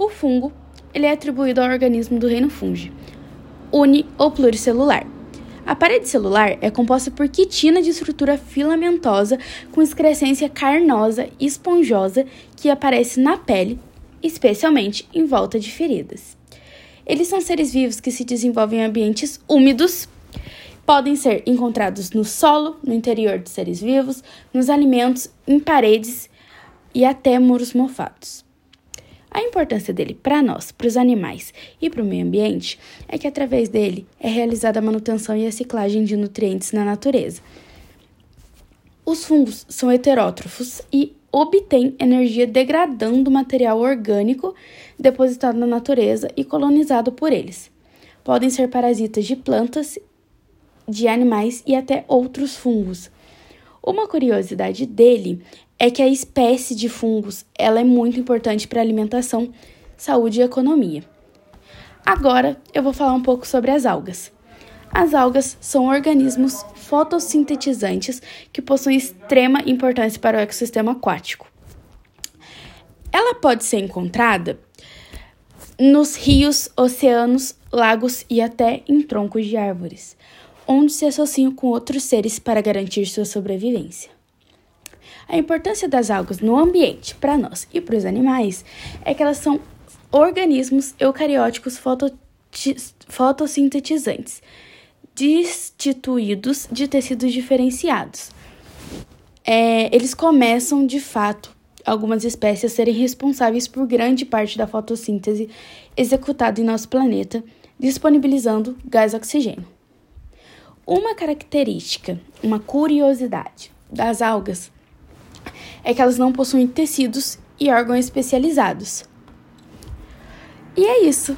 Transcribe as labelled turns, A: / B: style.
A: O fungo ele é atribuído ao organismo do reino fungi, uni ou pluricelular. A parede celular é composta por quitina de estrutura filamentosa com excrescência carnosa e esponjosa que aparece na pele, especialmente em volta de feridas. Eles são seres vivos que se desenvolvem em ambientes úmidos, podem ser encontrados no solo, no interior de seres vivos, nos alimentos, em paredes e até muros mofados. A importância dele para nós, para os animais e para o meio ambiente é que através dele é realizada a manutenção e a ciclagem de nutrientes na natureza. Os fungos são heterótrofos e obtêm energia degradando material orgânico depositado na natureza e colonizado por eles. Podem ser parasitas de plantas, de animais e até outros fungos. Uma curiosidade dele é que a espécie de fungos ela é muito importante para alimentação, saúde e economia. Agora eu vou falar um pouco sobre as algas. As algas são organismos fotossintetizantes que possuem extrema importância para o ecossistema aquático. Ela pode ser encontrada nos rios, oceanos, lagos e até em troncos de árvores, onde se associam com outros seres para garantir sua sobrevivência. A importância das algas no ambiente para nós e para os animais é que elas são organismos eucarióticos fotossintetizantes, destituídos de tecidos diferenciados. É, eles começam, de fato, algumas espécies a serem responsáveis por grande parte da fotossíntese executada em nosso planeta, disponibilizando gás oxigênio. Uma característica, uma curiosidade das algas é que elas não possuem tecidos e órgãos especializados. E é isso.